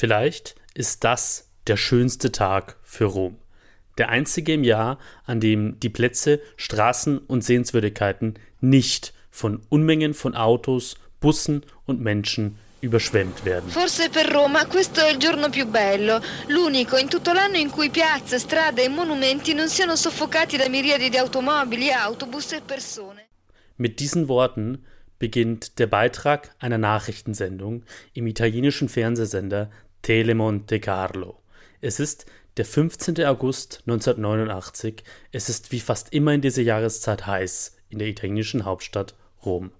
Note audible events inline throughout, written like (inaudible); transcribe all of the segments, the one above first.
Vielleicht ist das der schönste Tag für Rom. Der einzige im Jahr, an dem die Plätze, Straßen und Sehenswürdigkeiten nicht von Unmengen von Autos, Bussen und Menschen überschwemmt werden. Forse per Roma questo è il giorno più bello, l'unico in tutto l'anno in cui piazze, strade e monumenti non siano soffocati da miriadi di automobili, autobus e persone. Mit diesen Worten beginnt der Beitrag einer Nachrichtensendung im italienischen Fernsehsender Telemonte Carlo. Es ist der 15. August 1989. Es ist wie fast immer in dieser Jahreszeit heiß in der italienischen Hauptstadt Rom.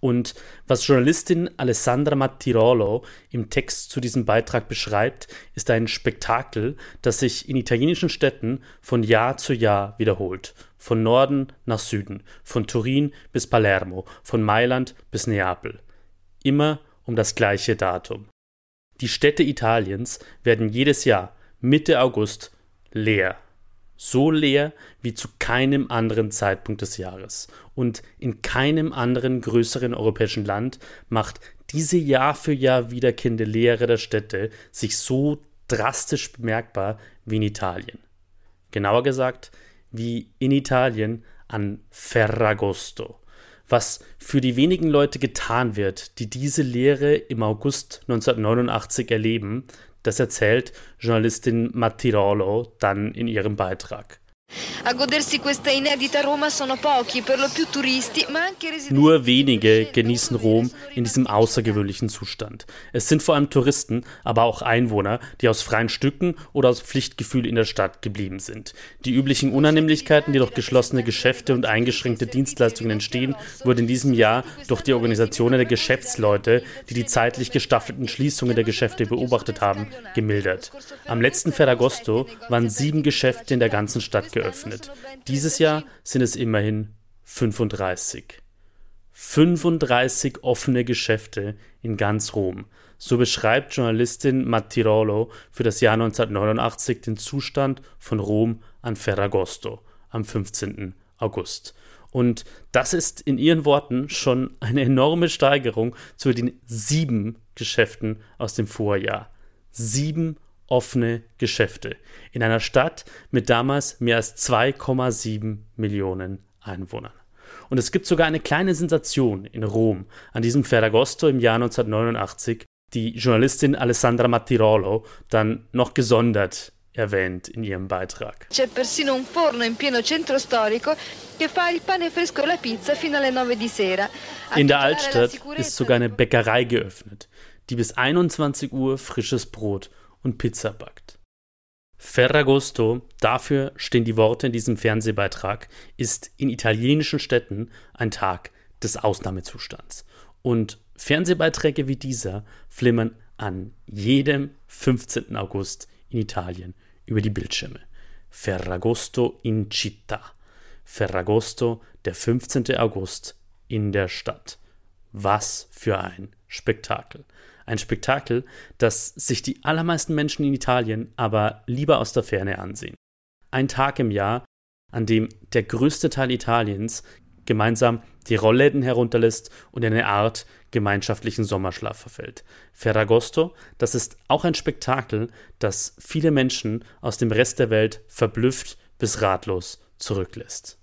Und was Journalistin Alessandra Mattirolo im Text zu diesem Beitrag beschreibt, ist ein Spektakel, das sich in italienischen Städten von Jahr zu Jahr wiederholt. Von Norden nach Süden, von Turin bis Palermo, von Mailand bis Neapel. Immer um das gleiche Datum. Die Städte Italiens werden jedes Jahr Mitte August leer so leer wie zu keinem anderen Zeitpunkt des Jahres. Und in keinem anderen größeren europäischen Land macht diese Jahr für Jahr wiederkehrende Leere der Städte sich so drastisch bemerkbar wie in Italien. Genauer gesagt, wie in Italien an Ferragosto. Was für die wenigen Leute getan wird, die diese Lehre im August 1989 erleben, das erzählt Journalistin Mattirolo dann in ihrem Beitrag. Nur wenige genießen Rom in diesem außergewöhnlichen Zustand. Es sind vor allem Touristen, aber auch Einwohner, die aus freien Stücken oder aus Pflichtgefühl in der Stadt geblieben sind. Die üblichen Unannehmlichkeiten, die durch geschlossene Geschäfte und eingeschränkte Dienstleistungen entstehen, wurden in diesem Jahr durch die Organisationen der Geschäftsleute, die die zeitlich gestaffelten Schließungen der Geschäfte beobachtet haben, gemildert. Am letzten Ferragosto waren sieben Geschäfte in der ganzen Stadt geöffnet geöffnet. Dieses Jahr sind es immerhin 35. 35 offene Geschäfte in ganz Rom. So beschreibt Journalistin Mattirolo für das Jahr 1989 den Zustand von Rom an Ferragosto am 15. August. Und das ist in ihren Worten schon eine enorme Steigerung zu den sieben Geschäften aus dem Vorjahr. Sieben offene Geschäfte in einer Stadt mit damals mehr als 2,7 Millionen Einwohnern. Und es gibt sogar eine kleine Sensation in Rom an diesem Ferragosto im Jahr 1989, die Journalistin Alessandra Mattirolo dann noch gesondert erwähnt in ihrem Beitrag. C'è persino un forno in pieno centro storico che fa il pane fresco e la pizza fino alle 9 di sera. In der Altstadt ist sogar eine Bäckerei geöffnet, die bis 21 Uhr frisches Brot und Pizza backt. Ferragosto, dafür stehen die Worte in diesem Fernsehbeitrag, ist in italienischen Städten ein Tag des Ausnahmezustands. Und Fernsehbeiträge wie dieser flimmern an jedem 15. August in Italien über die Bildschirme. Ferragosto in città. Ferragosto, der 15. August in der Stadt. Was für ein Spektakel. Ein Spektakel, das sich die allermeisten Menschen in Italien aber lieber aus der Ferne ansehen. Ein Tag im Jahr, an dem der größte Teil Italiens gemeinsam die Rollläden herunterlässt und in eine Art gemeinschaftlichen Sommerschlaf verfällt. Ferragosto, das ist auch ein Spektakel, das viele Menschen aus dem Rest der Welt verblüfft bis ratlos zurücklässt.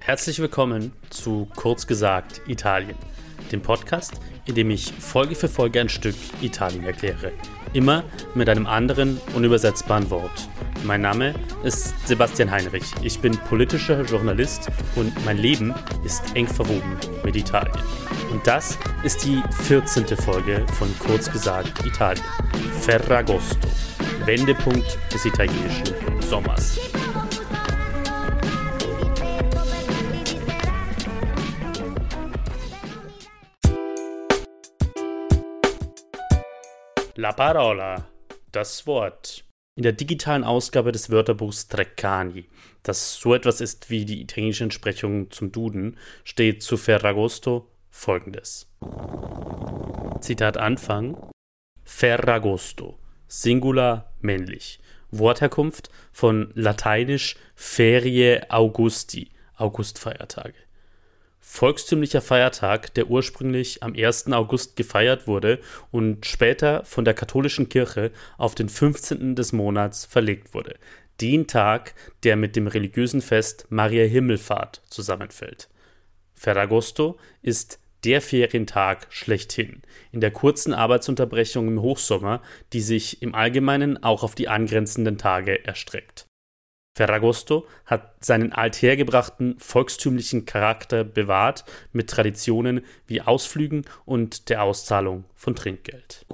Herzlich willkommen zu Kurz gesagt Italien dem Podcast, in dem ich Folge für Folge ein Stück Italien erkläre. Immer mit einem anderen unübersetzbaren Wort. Mein Name ist Sebastian Heinrich. Ich bin politischer Journalist und mein Leben ist eng verwoben mit Italien. Und das ist die 14. Folge von Kurz gesagt Italien. Ferragosto. Wendepunkt des italienischen Sommers. La parola, das Wort. In der digitalen Ausgabe des Wörterbuchs Treccani, das so etwas ist wie die italienische Entsprechung zum Duden, steht zu Ferragosto folgendes. Zitat Anfang. Ferragosto, Singular männlich. Wortherkunft von lateinisch Ferie Augusti, Augustfeiertage. Volkstümlicher Feiertag, der ursprünglich am 1. August gefeiert wurde und später von der katholischen Kirche auf den 15. des Monats verlegt wurde. Den Tag, der mit dem religiösen Fest Maria Himmelfahrt zusammenfällt. Ferragosto ist der Ferientag schlechthin, in der kurzen Arbeitsunterbrechung im Hochsommer, die sich im Allgemeinen auch auf die angrenzenden Tage erstreckt. Ferragosto hat seinen althergebrachten volkstümlichen Charakter bewahrt mit Traditionen wie Ausflügen und der Auszahlung von Trinkgeld.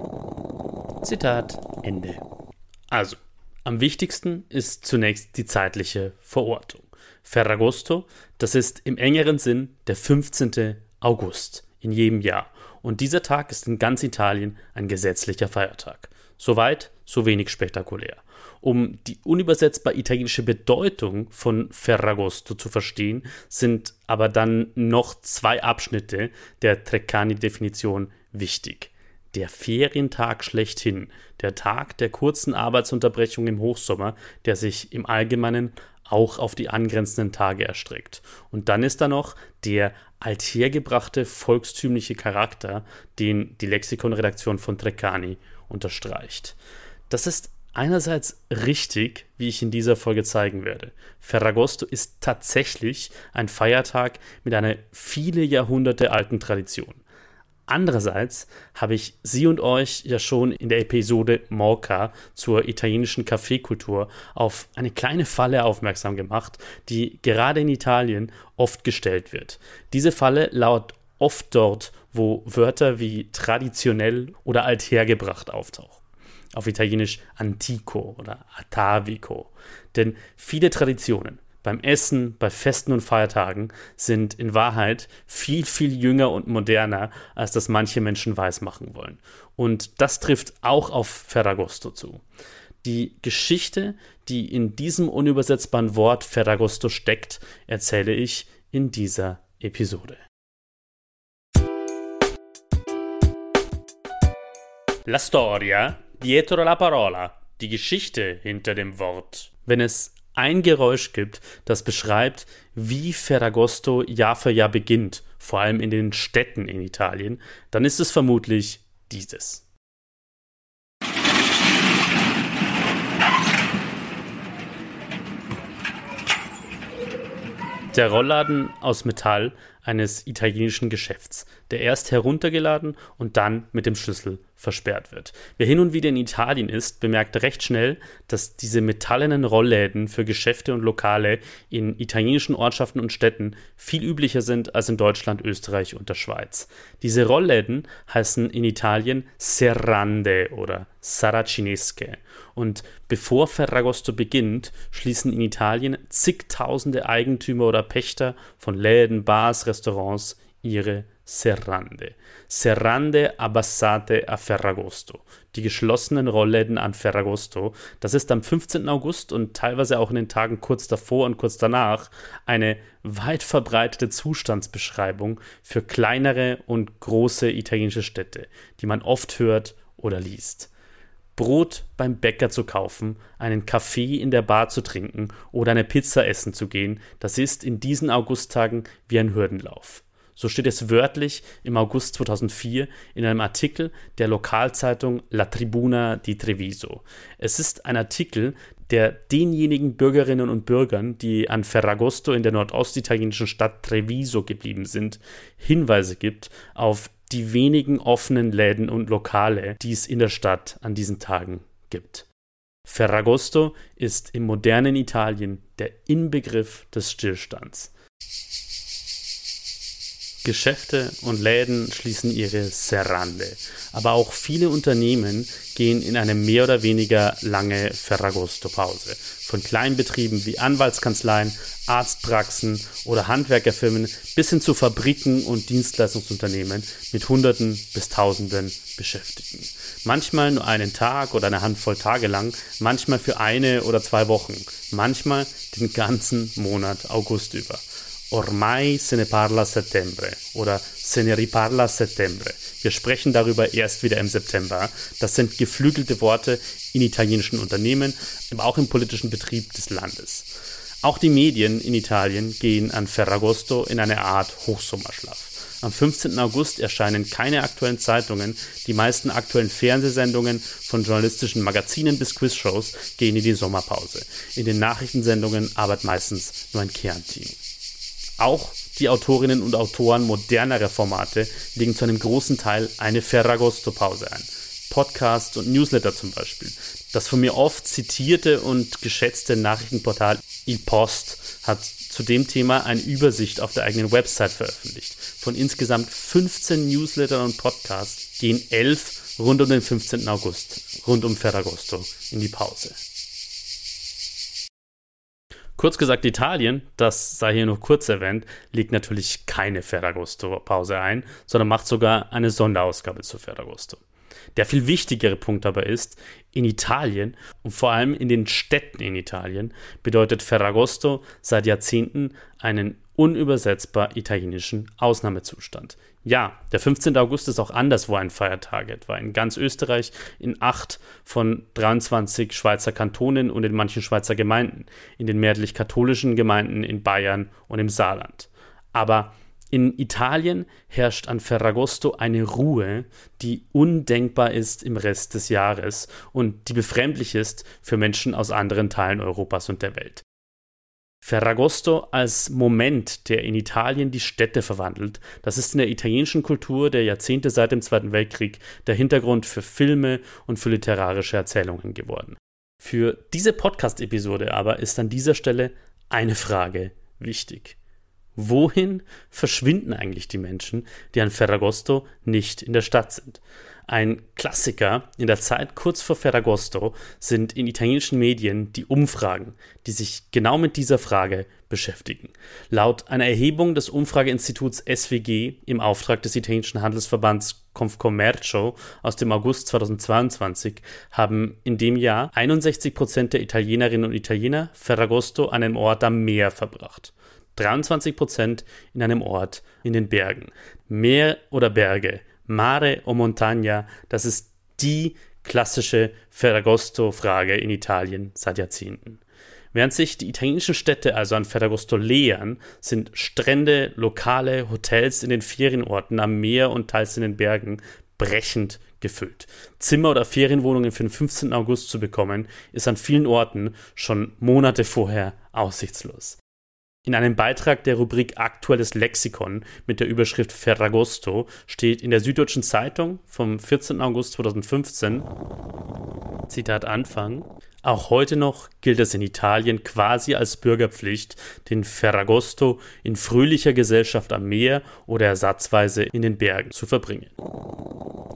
Zitat Ende. Also, am wichtigsten ist zunächst die zeitliche Verortung. Ferragosto, das ist im engeren Sinn der 15. August in jedem Jahr. Und dieser Tag ist in ganz Italien ein gesetzlicher Feiertag. Soweit, so wenig spektakulär. Um die unübersetzbar italienische Bedeutung von Ferragosto zu verstehen, sind aber dann noch zwei Abschnitte der Treccani-Definition wichtig. Der Ferientag schlechthin, der Tag der kurzen Arbeitsunterbrechung im Hochsommer, der sich im Allgemeinen auch auf die angrenzenden Tage erstreckt. Und dann ist da noch der althergebrachte volkstümliche Charakter, den die Lexikonredaktion von Treccani unterstreicht. Das ist einerseits richtig, wie ich in dieser Folge zeigen werde. Ferragosto ist tatsächlich ein Feiertag mit einer viele Jahrhunderte alten Tradition. Andererseits habe ich Sie und euch ja schon in der Episode Morca zur italienischen Kaffeekultur auf eine kleine Falle aufmerksam gemacht, die gerade in Italien oft gestellt wird. Diese Falle lauert oft dort, wo Wörter wie traditionell oder althergebracht auftauchen auf Italienisch antico oder atavico. Denn viele Traditionen beim Essen, bei Festen und Feiertagen sind in Wahrheit viel, viel jünger und moderner, als das manche Menschen weismachen wollen. Und das trifft auch auf Ferragosto zu. Die Geschichte, die in diesem unübersetzbaren Wort Ferragosto steckt, erzähle ich in dieser Episode. La storia dietro la parola, die Geschichte hinter dem Wort. Wenn es ein Geräusch gibt, das beschreibt, wie Ferragosto Jahr für Jahr beginnt, vor allem in den Städten in Italien, dann ist es vermutlich dieses. Der Rollladen aus Metall eines italienischen Geschäfts, der erst heruntergeladen und dann mit dem Schlüssel versperrt wird. Wer hin und wieder in Italien ist, bemerkt recht schnell, dass diese metallenen Rollläden für Geschäfte und Lokale in italienischen Ortschaften und Städten viel üblicher sind als in Deutschland, Österreich und der Schweiz. Diese Rollläden heißen in Italien Serrande oder Saracinesche. Und bevor Ferragosto beginnt, schließen in Italien zigtausende Eigentümer oder Pächter von Läden, Bars, Restaurants ihre Serrande. Serrande abbassate a Ferragosto. Die geschlossenen Rollläden an Ferragosto. Das ist am 15. August und teilweise auch in den Tagen kurz davor und kurz danach eine weit verbreitete Zustandsbeschreibung für kleinere und große italienische Städte, die man oft hört oder liest. Brot beim Bäcker zu kaufen, einen Kaffee in der Bar zu trinken oder eine Pizza essen zu gehen, das ist in diesen Augusttagen wie ein Hürdenlauf. So steht es wörtlich im August 2004 in einem Artikel der Lokalzeitung La Tribuna di Treviso. Es ist ein Artikel, der denjenigen Bürgerinnen und Bürgern, die an Ferragosto in der nordostitalienischen Stadt Treviso geblieben sind, Hinweise gibt auf die wenigen offenen Läden und Lokale, die es in der Stadt an diesen Tagen gibt. Ferragosto ist im modernen Italien der Inbegriff des Stillstands. Geschäfte und Läden schließen ihre Serrande. Aber auch viele Unternehmen gehen in eine mehr oder weniger lange Ferragosto-Pause. Von Kleinbetrieben wie Anwaltskanzleien, Arztpraxen oder Handwerkerfirmen bis hin zu Fabriken und Dienstleistungsunternehmen mit Hunderten bis Tausenden Beschäftigten. Manchmal nur einen Tag oder eine Handvoll Tage lang, manchmal für eine oder zwei Wochen, manchmal den ganzen Monat August über. Ormai se ne parla settembre oder se ne riparla settembre. Wir sprechen darüber erst wieder im September. Das sind geflügelte Worte in italienischen Unternehmen, aber auch im politischen Betrieb des Landes. Auch die Medien in Italien gehen an Ferragosto in eine Art Hochsommerschlaf. Am 15. August erscheinen keine aktuellen Zeitungen, die meisten aktuellen Fernsehsendungen von journalistischen Magazinen bis Quizshows gehen in die Sommerpause. In den Nachrichtensendungen arbeitet meistens nur ein Kernteam. Auch die Autorinnen und Autoren modernerer Formate legen zu einem großen Teil eine Ferragosto-Pause ein. Podcasts und Newsletter zum Beispiel. Das von mir oft zitierte und geschätzte Nachrichtenportal Il Post hat zu dem Thema eine Übersicht auf der eigenen Website veröffentlicht. Von insgesamt 15 Newslettern und Podcasts gehen 11 rund um den 15. August, rund um Ferragosto, in die Pause. Kurz gesagt, Italien, das sei hier nur kurz erwähnt, legt natürlich keine Ferragosto-Pause ein, sondern macht sogar eine Sonderausgabe zu Ferragosto. Der viel wichtigere Punkt aber ist, in Italien und vor allem in den Städten in Italien bedeutet Ferragosto seit Jahrzehnten einen unübersetzbar italienischen Ausnahmezustand. Ja, der 15. August ist auch anderswo ein Feiertag, etwa in ganz Österreich, in acht von 23 Schweizer Kantonen und in manchen Schweizer Gemeinden, in den mehrheitlich katholischen Gemeinden in Bayern und im Saarland. Aber in Italien herrscht an Ferragosto eine Ruhe, die undenkbar ist im Rest des Jahres und die befremdlich ist für Menschen aus anderen Teilen Europas und der Welt. Ferragosto als Moment, der in Italien die Städte verwandelt, das ist in der italienischen Kultur der Jahrzehnte seit dem Zweiten Weltkrieg der Hintergrund für Filme und für literarische Erzählungen geworden. Für diese Podcast-Episode aber ist an dieser Stelle eine Frage wichtig. Wohin verschwinden eigentlich die Menschen, die an Ferragosto nicht in der Stadt sind? Ein Klassiker in der Zeit kurz vor Ferragosto sind in italienischen Medien die Umfragen, die sich genau mit dieser Frage beschäftigen. Laut einer Erhebung des Umfrageinstituts SWG im Auftrag des italienischen Handelsverbands Confcommercio aus dem August 2022 haben in dem Jahr 61 Prozent der Italienerinnen und Italiener Ferragosto an einem Ort am Meer verbracht. 23 Prozent in einem Ort in den Bergen. Meer oder Berge, Mare o Montagna, das ist die klassische Ferragosto-Frage in Italien seit Jahrzehnten. Während sich die italienischen Städte also an Ferragosto leeren, sind Strände, Lokale, Hotels in den Ferienorten am Meer und teils in den Bergen brechend gefüllt. Zimmer oder Ferienwohnungen für den 15. August zu bekommen, ist an vielen Orten schon Monate vorher aussichtslos. In einem Beitrag der Rubrik Aktuelles Lexikon mit der Überschrift Ferragosto steht in der Süddeutschen Zeitung vom 14. August 2015, Zitat Anfang, auch heute noch gilt es in Italien quasi als Bürgerpflicht, den Ferragosto in fröhlicher Gesellschaft am Meer oder ersatzweise in den Bergen zu verbringen.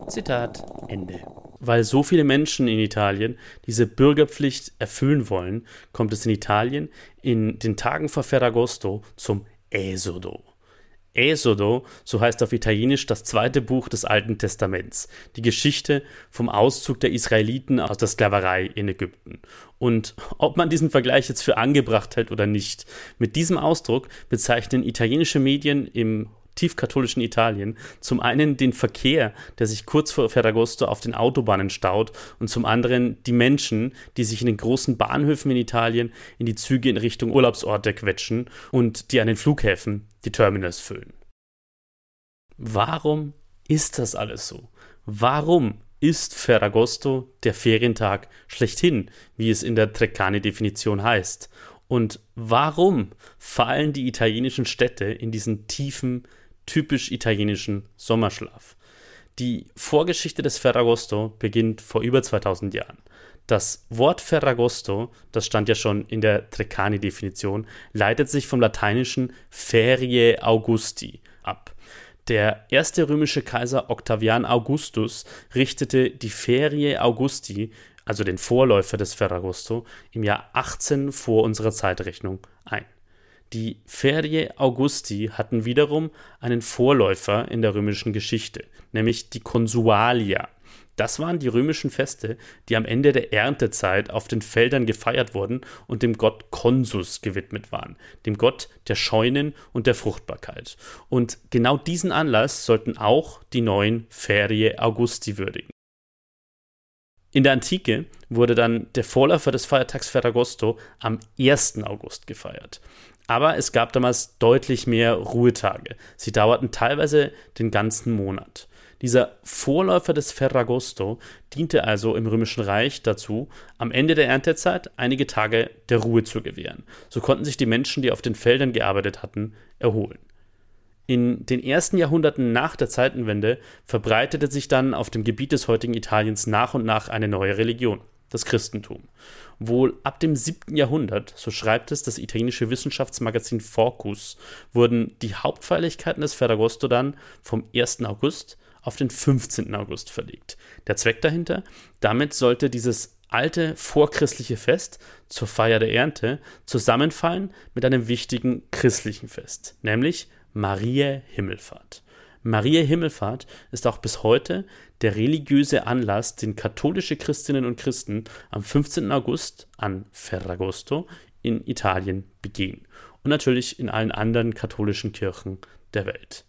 Zitat Ende. Weil so viele Menschen in Italien diese Bürgerpflicht erfüllen wollen, kommt es in Italien in den Tagen vor Ferragosto zum Esodo. Esodo, so heißt auf Italienisch das zweite Buch des Alten Testaments, die Geschichte vom Auszug der Israeliten aus der Sklaverei in Ägypten. Und ob man diesen Vergleich jetzt für angebracht hält oder nicht, mit diesem Ausdruck bezeichnen italienische Medien im tiefkatholischen Italien zum einen den Verkehr, der sich kurz vor Ferragosto auf den Autobahnen staut und zum anderen die Menschen, die sich in den großen Bahnhöfen in Italien in die Züge in Richtung Urlaubsorte quetschen und die an den Flughäfen die Terminals füllen. Warum ist das alles so? Warum ist Ferragosto der Ferientag schlechthin, wie es in der Treccani-Definition heißt? Und warum fallen die italienischen Städte in diesen tiefen typisch italienischen Sommerschlaf. Die Vorgeschichte des Ferragosto beginnt vor über 2000 Jahren. Das Wort Ferragosto, das stand ja schon in der Treccani-Definition, leitet sich vom lateinischen Ferie Augusti ab. Der erste römische Kaiser Octavian Augustus richtete die Ferie Augusti, also den Vorläufer des Ferragosto, im Jahr 18 vor unserer Zeitrechnung ein. Die Ferie Augusti hatten wiederum einen Vorläufer in der römischen Geschichte, nämlich die Consualia. Das waren die römischen Feste, die am Ende der Erntezeit auf den Feldern gefeiert wurden und dem Gott Consus gewidmet waren, dem Gott der Scheunen und der Fruchtbarkeit. Und genau diesen Anlass sollten auch die neuen Ferie Augusti würdigen. In der Antike wurde dann der Vorläufer des Feiertags Ferragosto am 1. August gefeiert. Aber es gab damals deutlich mehr Ruhetage. Sie dauerten teilweise den ganzen Monat. Dieser Vorläufer des Ferragosto diente also im Römischen Reich dazu, am Ende der Erntezeit einige Tage der Ruhe zu gewähren. So konnten sich die Menschen, die auf den Feldern gearbeitet hatten, erholen. In den ersten Jahrhunderten nach der Zeitenwende verbreitete sich dann auf dem Gebiet des heutigen Italiens nach und nach eine neue Religion, das Christentum. Wohl ab dem 7. Jahrhundert, so schreibt es das italienische Wissenschaftsmagazin Focus, wurden die Hauptfeierlichkeiten des Ferragosto dann vom 1. August auf den 15. August verlegt. Der Zweck dahinter? Damit sollte dieses alte vorchristliche Fest zur Feier der Ernte zusammenfallen mit einem wichtigen christlichen Fest, nämlich Maria Himmelfahrt. Maria Himmelfahrt ist auch bis heute der religiöse Anlass, den katholische Christinnen und Christen am 15. August an Ferragosto in Italien begehen und natürlich in allen anderen katholischen Kirchen der Welt.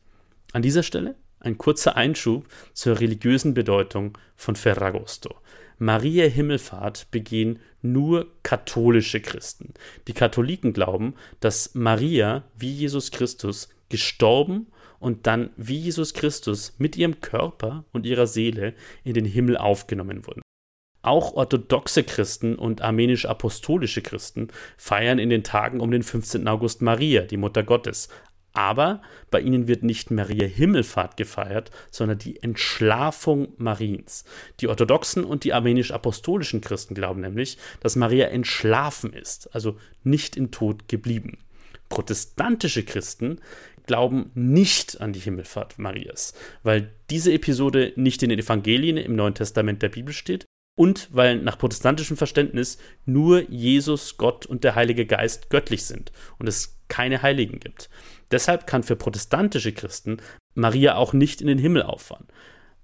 An dieser Stelle ein kurzer Einschub zur religiösen Bedeutung von Ferragosto. Maria Himmelfahrt begehen nur katholische Christen. Die Katholiken glauben, dass Maria wie Jesus Christus gestorben und dann wie Jesus Christus mit ihrem Körper und ihrer Seele in den Himmel aufgenommen wurden. Auch orthodoxe Christen und armenisch-apostolische Christen feiern in den Tagen um den 15. August Maria, die Mutter Gottes. Aber bei ihnen wird nicht Maria Himmelfahrt gefeiert, sondern die Entschlafung Mariens. Die orthodoxen und die armenisch-apostolischen Christen glauben nämlich, dass Maria entschlafen ist, also nicht im Tod geblieben. Protestantische Christen glauben nicht an die Himmelfahrt Marias, weil diese Episode nicht in den Evangelien im Neuen Testament der Bibel steht und weil nach protestantischem Verständnis nur Jesus, Gott und der Heilige Geist göttlich sind und es keine Heiligen gibt. Deshalb kann für protestantische Christen Maria auch nicht in den Himmel auffahren.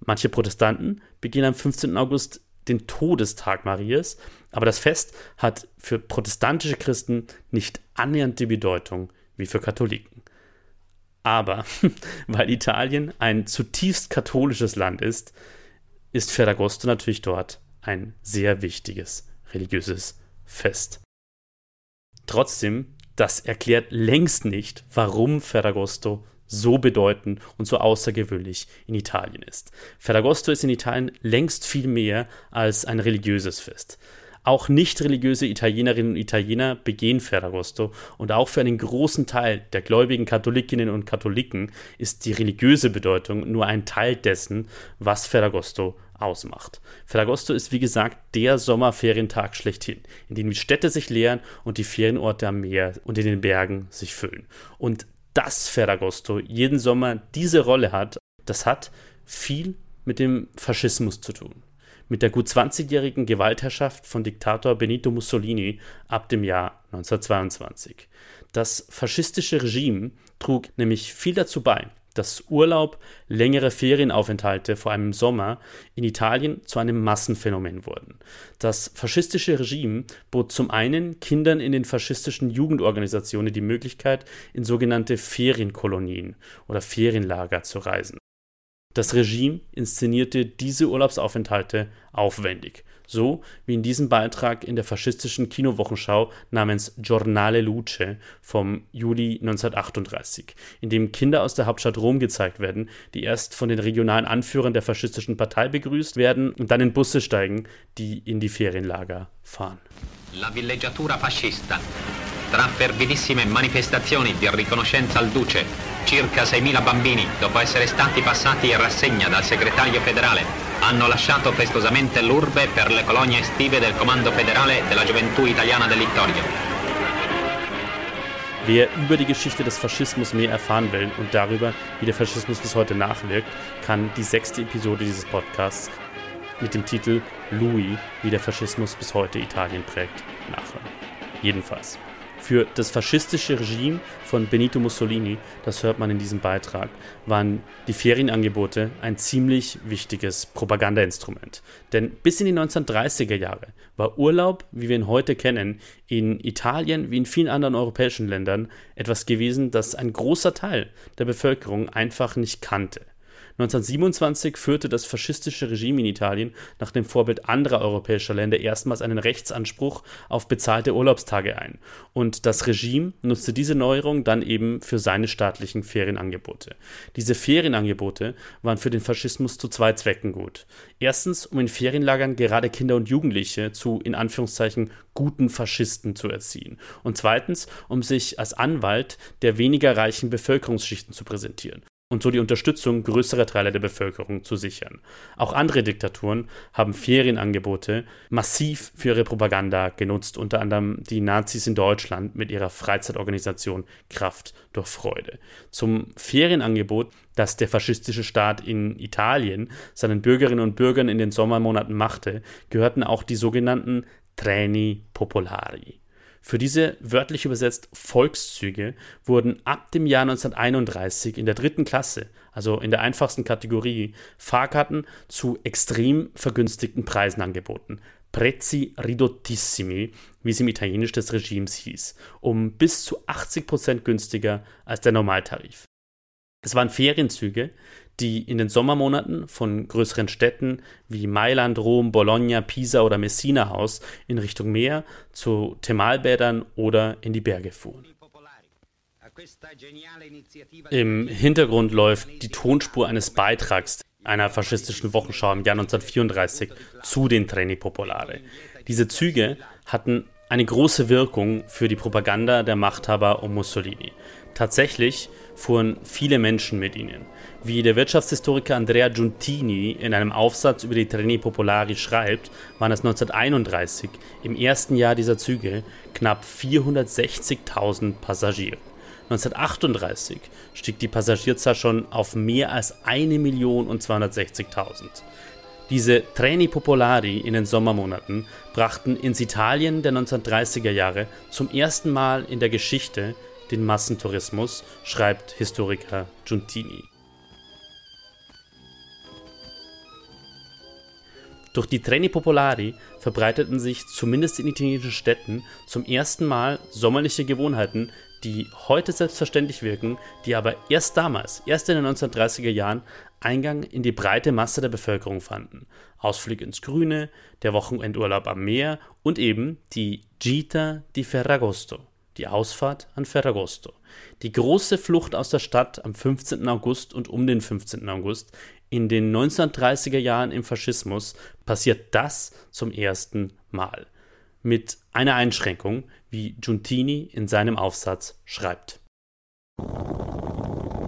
Manche Protestanten begehen am 15. August den Todestag Marias, aber das Fest hat für protestantische Christen nicht annähernd die Bedeutung wie für Katholiken. Aber (laughs) weil Italien ein zutiefst katholisches Land ist, ist Ferragosto natürlich dort ein sehr wichtiges religiöses Fest. Trotzdem, das erklärt längst nicht, warum Ferragosto so bedeutend und so außergewöhnlich in Italien ist. Ferragosto ist in Italien längst viel mehr als ein religiöses Fest. Auch nicht religiöse Italienerinnen und Italiener begehen Ferragosto und auch für einen großen Teil der gläubigen Katholikinnen und Katholiken ist die religiöse Bedeutung nur ein Teil dessen, was Ferragosto ausmacht. Ferragosto ist wie gesagt der Sommerferientag schlechthin, in dem die Städte sich leeren und die Ferienorte am Meer und in den Bergen sich füllen. Und dass Ferragosto jeden Sommer diese Rolle hat, das hat viel mit dem Faschismus zu tun mit der gut 20-jährigen Gewaltherrschaft von Diktator Benito Mussolini ab dem Jahr 1922. Das faschistische Regime trug nämlich viel dazu bei, dass Urlaub, längere Ferienaufenthalte, vor allem im Sommer, in Italien zu einem Massenphänomen wurden. Das faschistische Regime bot zum einen Kindern in den faschistischen Jugendorganisationen die Möglichkeit, in sogenannte Ferienkolonien oder Ferienlager zu reisen. Das Regime inszenierte diese Urlaubsaufenthalte aufwendig, so wie in diesem Beitrag in der faschistischen Kinowochenschau namens Giornale Luce vom Juli 1938, in dem Kinder aus der Hauptstadt Rom gezeigt werden, die erst von den regionalen Anführern der faschistischen Partei begrüßt werden und dann in Busse steigen, die in die Ferienlager fahren. La villeggiatura fascista tra fervidissime manifestazioni di riconoscenza al Duce, circa 6.000 bambini, dopo essere stati passati in rassegna dal segretario federale, hanno lasciato festosamente l'urbe per le colonie estive del Comando Federale della Gioventù Italiana del Littorio. Wer über die Geschichte des Faschismus mehr erfahren will und darüber, wie der Faschismus bis heute nachwirkt, kann die sechste Episode dieses Podcasts mit dem Titel Louis, wie der Faschismus bis heute Italien prägt, nachhören. Jedenfalls. Für das faschistische Regime von Benito Mussolini, das hört man in diesem Beitrag, waren die Ferienangebote ein ziemlich wichtiges Propagandainstrument. Denn bis in die 1930er Jahre war Urlaub, wie wir ihn heute kennen, in Italien wie in vielen anderen europäischen Ländern etwas gewesen, das ein großer Teil der Bevölkerung einfach nicht kannte. 1927 führte das faschistische Regime in Italien nach dem Vorbild anderer europäischer Länder erstmals einen Rechtsanspruch auf bezahlte Urlaubstage ein. Und das Regime nutzte diese Neuerung dann eben für seine staatlichen Ferienangebote. Diese Ferienangebote waren für den Faschismus zu zwei Zwecken gut. Erstens, um in Ferienlagern gerade Kinder und Jugendliche zu in Anführungszeichen guten Faschisten zu erziehen. Und zweitens, um sich als Anwalt der weniger reichen Bevölkerungsschichten zu präsentieren und so die Unterstützung größerer Teile der Bevölkerung zu sichern. Auch andere Diktaturen haben Ferienangebote massiv für ihre Propaganda genutzt, unter anderem die Nazis in Deutschland mit ihrer Freizeitorganisation Kraft durch Freude. Zum Ferienangebot, das der faschistische Staat in Italien seinen Bürgerinnen und Bürgern in den Sommermonaten machte, gehörten auch die sogenannten Treni Popolari. Für diese wörtlich übersetzt Volkszüge wurden ab dem Jahr 1931 in der dritten Klasse, also in der einfachsten Kategorie, Fahrkarten zu extrem vergünstigten Preisen angeboten. Prezzi ridottissimi, wie es im Italienisch des Regimes hieß, um bis zu 80 Prozent günstiger als der Normaltarif. Es waren Ferienzüge, die in den Sommermonaten von größeren Städten wie Mailand, Rom, Bologna, Pisa oder Messina aus in Richtung Meer zu Thermalbädern oder in die Berge fuhren. Im Hintergrund läuft die Tonspur eines Beitrags einer faschistischen Wochenschau im Jahr 1934 zu den Treni Popolare. Diese Züge hatten eine große Wirkung für die Propaganda der Machthaber um Mussolini. Tatsächlich fuhren viele Menschen mit ihnen. Wie der Wirtschaftshistoriker Andrea Giuntini in einem Aufsatz über die Treni Popolari schreibt, waren es 1931, im ersten Jahr dieser Züge, knapp 460.000 Passagiere. 1938 stieg die Passagierzahl schon auf mehr als 1.260.000. Diese Treni Popolari in den Sommermonaten brachten ins Italien der 1930er Jahre zum ersten Mal in der Geschichte den Massentourismus, schreibt Historiker Giuntini. Durch die Treni Popolari verbreiteten sich zumindest in italienischen Städten zum ersten Mal sommerliche Gewohnheiten, die heute selbstverständlich wirken, die aber erst damals, erst in den 1930er Jahren, Eingang in die breite Masse der Bevölkerung fanden. Ausflüge ins Grüne, der Wochenendurlaub am Meer und eben die Gita di Ferragosto, die Ausfahrt an Ferragosto. Die große Flucht aus der Stadt am 15. August und um den 15. August in den 1930er Jahren im Faschismus passiert das zum ersten Mal. Mit einer Einschränkung, wie Giuntini in seinem Aufsatz schreibt.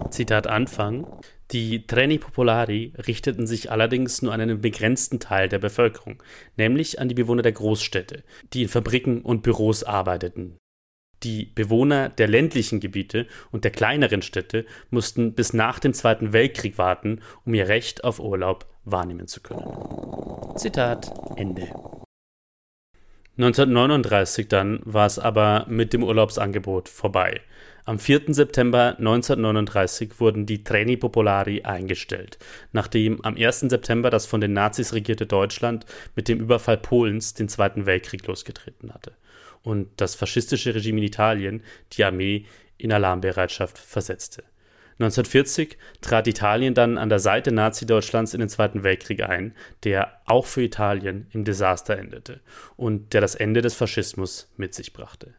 Zitat Anfang. Die Treni Popolari richteten sich allerdings nur an einen begrenzten Teil der Bevölkerung, nämlich an die Bewohner der Großstädte, die in Fabriken und Büros arbeiteten. Die Bewohner der ländlichen Gebiete und der kleineren Städte mussten bis nach dem Zweiten Weltkrieg warten, um ihr Recht auf Urlaub wahrnehmen zu können. Zitat Ende. 1939 dann war es aber mit dem Urlaubsangebot vorbei. Am 4. September 1939 wurden die Treni Popolari eingestellt, nachdem am 1. September das von den Nazis regierte Deutschland mit dem Überfall Polens den Zweiten Weltkrieg losgetreten hatte und das faschistische Regime in Italien die Armee in Alarmbereitschaft versetzte. 1940 trat Italien dann an der Seite Nazi-Deutschlands in den Zweiten Weltkrieg ein, der auch für Italien im Desaster endete und der das Ende des Faschismus mit sich brachte.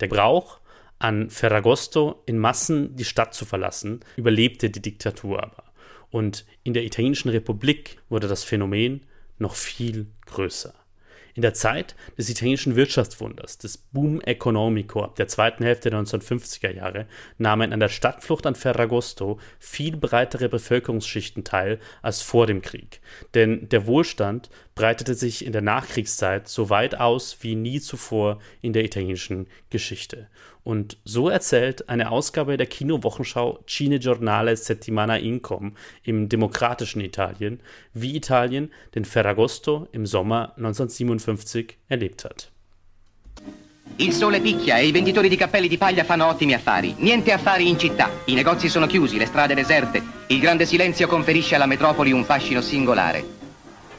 Der Brauch, an Ferragosto in Massen die Stadt zu verlassen, überlebte die Diktatur aber. Und in der italienischen Republik wurde das Phänomen noch viel größer. In der Zeit des italienischen Wirtschaftswunders, des Boom Economico ab der zweiten Hälfte der 1950er Jahre, nahmen an der Stadtflucht an Ferragosto viel breitere Bevölkerungsschichten teil als vor dem Krieg. Denn der Wohlstand breitete sich in der Nachkriegszeit so weit aus wie nie zuvor in der italienischen Geschichte. Und so erzählt eine Ausgabe der Kinowochenschau Cinegiornale Settimana Income im demokratischen Italien, wie Italien den Ferragosto im Sommer 1957 erlebt hat. Il sole picchia e i venditori di cappelli di paglia fanno ottimi affari. Niente affari in città. I negozi sono chiusi, le strade deserte. Il grande silenzio conferisce alla metropoli un fascino singolare.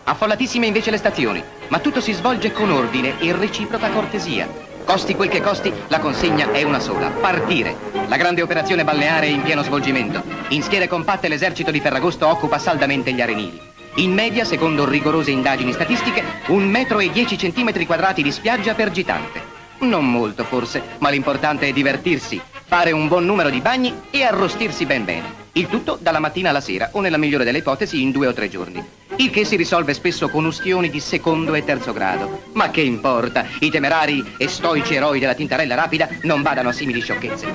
Affollatissime invece le stazioni, ma tutto si svolge con ordine e reciproca cortesia. Costi quel che costi, la consegna è una sola, partire. La grande operazione balneare è in pieno svolgimento. In schiere compatte l'esercito di Ferragosto occupa saldamente gli arenili. In media, secondo rigorose indagini statistiche, un metro e dieci centimetri quadrati di spiaggia per gitante. Non molto forse, ma l'importante è divertirsi, fare un buon numero di bagni e arrostirsi ben bene. Il tutto dalla mattina alla sera o nella migliore delle ipotesi in due o tre giorni. Il che si risolve spesso con ustioni di secondo e terzo grado. Ma che importa, i temerari e stoici eroi della tintarella rapida non badano a simili sciocchezze.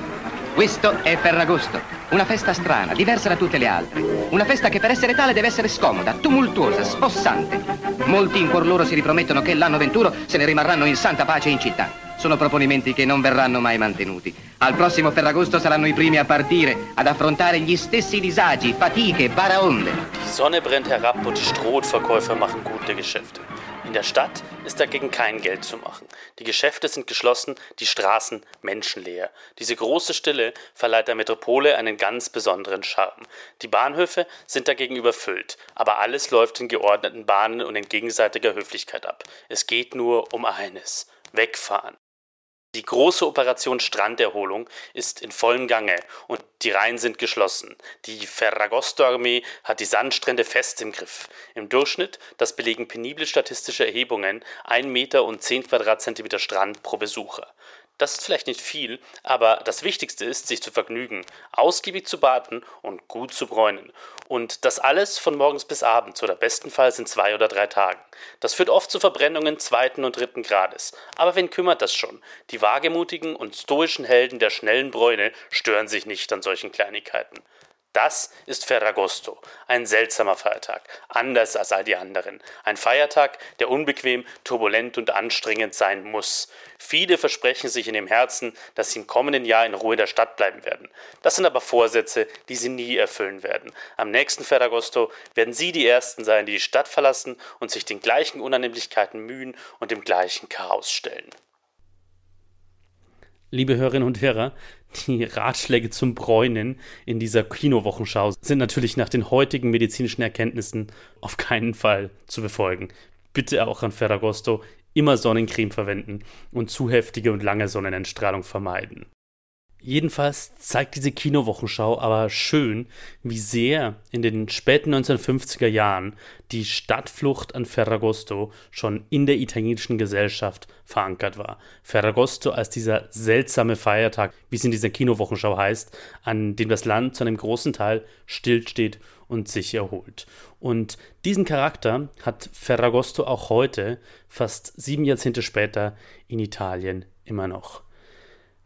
Questo è Ferragosto, una festa strana, diversa da tutte le altre. Una festa che per essere tale deve essere scomoda, tumultuosa, spossante. Molti in cuor loro si ripromettono che l'anno venturo se ne rimarranno in santa pace in città. Sono proponimenti che non verranno mai mantenuti. Al prossimo Ferragosto saranno i primi a partire, ad affrontare gli stessi disagi, fatiche, baraonde. Die Sonne brennt herab und die Strohverkäufer machen gute Geschäfte. In der Stadt ist dagegen kein Geld zu machen. Die Geschäfte sind geschlossen, die Straßen menschenleer. Diese große Stille verleiht der Metropole einen ganz besonderen Charme. Die Bahnhöfe sind dagegen überfüllt, aber alles läuft in geordneten Bahnen und in gegenseitiger Höflichkeit ab. Es geht nur um eines: wegfahren. Die große Operation Stranderholung ist in vollem Gange und die Rhein sind geschlossen. Die Ferragosto-Armee hat die Sandstrände fest im Griff. Im Durchschnitt, das belegen penible statistische Erhebungen, 1 Meter und 10 Quadratzentimeter Strand pro Besucher. Das ist vielleicht nicht viel, aber das Wichtigste ist, sich zu vergnügen, ausgiebig zu baden und gut zu bräunen. Und das alles von morgens bis abends oder bestenfalls in zwei oder drei Tagen. Das führt oft zu Verbrennungen zweiten und dritten Grades. Aber wen kümmert das schon? Die wagemutigen und stoischen Helden der schnellen Bräune stören sich nicht an solchen Kleinigkeiten. Das ist Ferragosto, ein seltsamer Feiertag, anders als all die anderen. Ein Feiertag, der unbequem, turbulent und anstrengend sein muss. Viele versprechen sich in dem Herzen, dass sie im kommenden Jahr in Ruhe der Stadt bleiben werden. Das sind aber Vorsätze, die sie nie erfüllen werden. Am nächsten Ferragosto werden sie die Ersten sein, die die Stadt verlassen und sich den gleichen Unannehmlichkeiten mühen und dem gleichen Chaos stellen. Liebe Hörerinnen und Hörer, die Ratschläge zum Bräunen in dieser Kinowochenschau sind natürlich nach den heutigen medizinischen Erkenntnissen auf keinen Fall zu befolgen. Bitte auch an Ferragosto immer Sonnencreme verwenden und zu heftige und lange Sonnenentstrahlung vermeiden. Jedenfalls zeigt diese Kinowochenschau aber schön, wie sehr in den späten 1950er Jahren die Stadtflucht an Ferragosto schon in der italienischen Gesellschaft verankert war. Ferragosto als dieser seltsame Feiertag, wie es in dieser Kinowochenschau heißt, an dem das Land zu einem großen Teil stillsteht und sich erholt. Und diesen Charakter hat Ferragosto auch heute, fast sieben Jahrzehnte später, in Italien immer noch.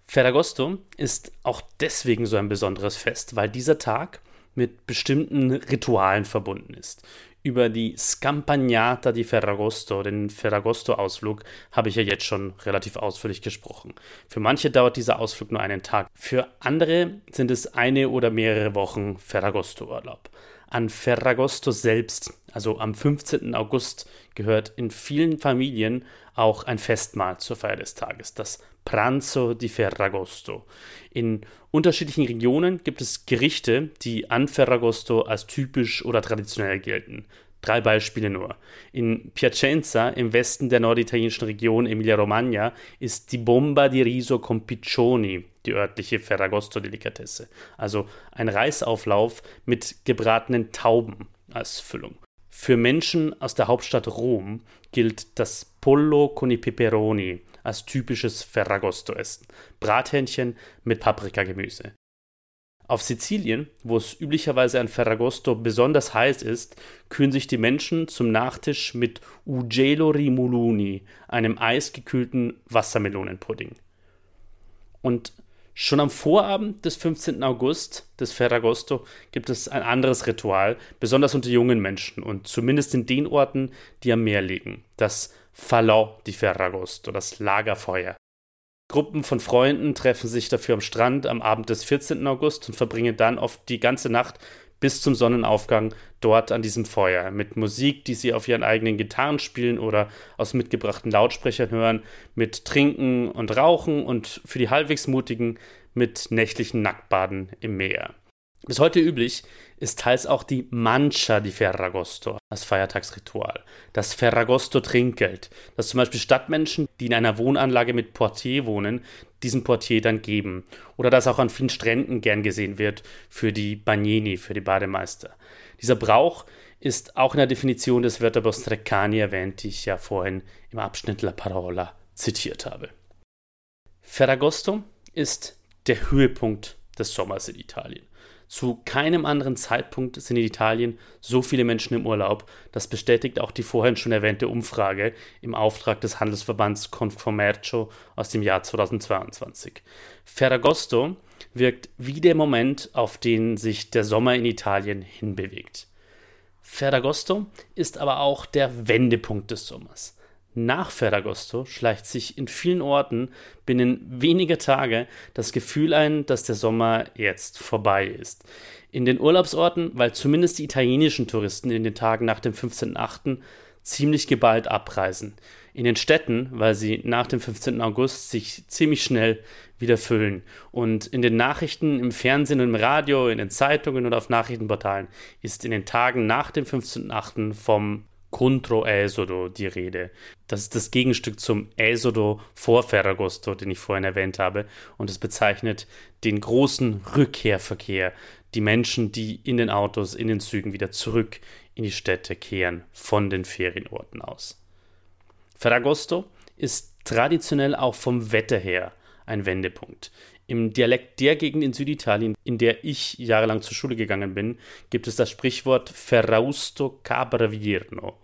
Ferragosto ist auch deswegen so ein besonderes Fest, weil dieser Tag mit bestimmten Ritualen verbunden ist. Über die Scampagnata di Ferragosto, den Ferragosto-Ausflug, habe ich ja jetzt schon relativ ausführlich gesprochen. Für manche dauert dieser Ausflug nur einen Tag, für andere sind es eine oder mehrere Wochen Ferragosto-Urlaub. An Ferragosto selbst, also am 15. August, gehört in vielen Familien auch ein Festmahl zur Feier des Tages, das Pranzo di Ferragosto. In unterschiedlichen Regionen gibt es Gerichte, die an Ferragosto als typisch oder traditionell gelten. Drei Beispiele nur. In Piacenza, im Westen der norditalienischen Region Emilia-Romagna, ist die Bomba di Riso con Piccioni die örtliche Ferragosto-Delikatesse. Also ein Reisauflauf mit gebratenen Tauben als Füllung. Für Menschen aus der Hauptstadt Rom gilt das Pollo con i peperoni als typisches Ferragosto-Essen. Brathähnchen mit Paprikagemüse. Auf Sizilien, wo es üblicherweise an Ferragosto besonders heiß ist, kühlen sich die Menschen zum Nachtisch mit Ugelo Rimuluni, einem eisgekühlten Wassermelonenpudding. Und Schon am Vorabend des 15. August des Ferragosto gibt es ein anderes Ritual, besonders unter jungen Menschen und zumindest in den Orten, die am Meer liegen. Das Falò di Ferragosto, das Lagerfeuer. Gruppen von Freunden treffen sich dafür am Strand am Abend des 14. August und verbringen dann oft die ganze Nacht bis zum Sonnenaufgang dort an diesem Feuer mit Musik, die sie auf ihren eigenen Gitarren spielen oder aus mitgebrachten Lautsprechern hören, mit Trinken und Rauchen und für die halbwegs Mutigen mit nächtlichen Nacktbaden im Meer. Bis heute üblich ist teils auch die Mancha di Ferragosto als Feiertagsritual. Das Ferragosto-Trinkgeld, das zum Beispiel Stadtmenschen, die in einer Wohnanlage mit Portier wohnen, diesen Portier dann geben. Oder das auch an vielen Stränden gern gesehen wird für die Bagnini, für die Bademeister. Dieser Brauch ist auch in der Definition des Wörterbuchs Treccani erwähnt, die ich ja vorhin im Abschnitt La Parola zitiert habe. Ferragosto ist der Höhepunkt des Sommers in Italien. Zu keinem anderen Zeitpunkt sind in Italien so viele Menschen im Urlaub. Das bestätigt auch die vorhin schon erwähnte Umfrage im Auftrag des Handelsverbands Confommercio aus dem Jahr 2022. Ferragosto wirkt wie der Moment, auf den sich der Sommer in Italien hinbewegt. Ferragosto ist aber auch der Wendepunkt des Sommers. Nach Ferragosto schleicht sich in vielen Orten binnen weniger Tage das Gefühl ein, dass der Sommer jetzt vorbei ist. In den Urlaubsorten, weil zumindest die italienischen Touristen in den Tagen nach dem 15.8. ziemlich geballt abreisen. In den Städten, weil sie nach dem 15. August sich ziemlich schnell wieder füllen. Und in den Nachrichten, im Fernsehen und im Radio, in den Zeitungen und auf Nachrichtenportalen ist in den Tagen nach dem 15.8. vom Contro Esodo die Rede. Das ist das Gegenstück zum Esodo vor Ferragosto, den ich vorhin erwähnt habe. Und es bezeichnet den großen Rückkehrverkehr. Die Menschen, die in den Autos, in den Zügen wieder zurück in die Städte kehren von den Ferienorten aus. Ferragosto ist traditionell auch vom Wetter her ein Wendepunkt. Im Dialekt der Gegend in Süditalien, in der ich jahrelang zur Schule gegangen bin, gibt es das Sprichwort Ferrausto Cabravierno.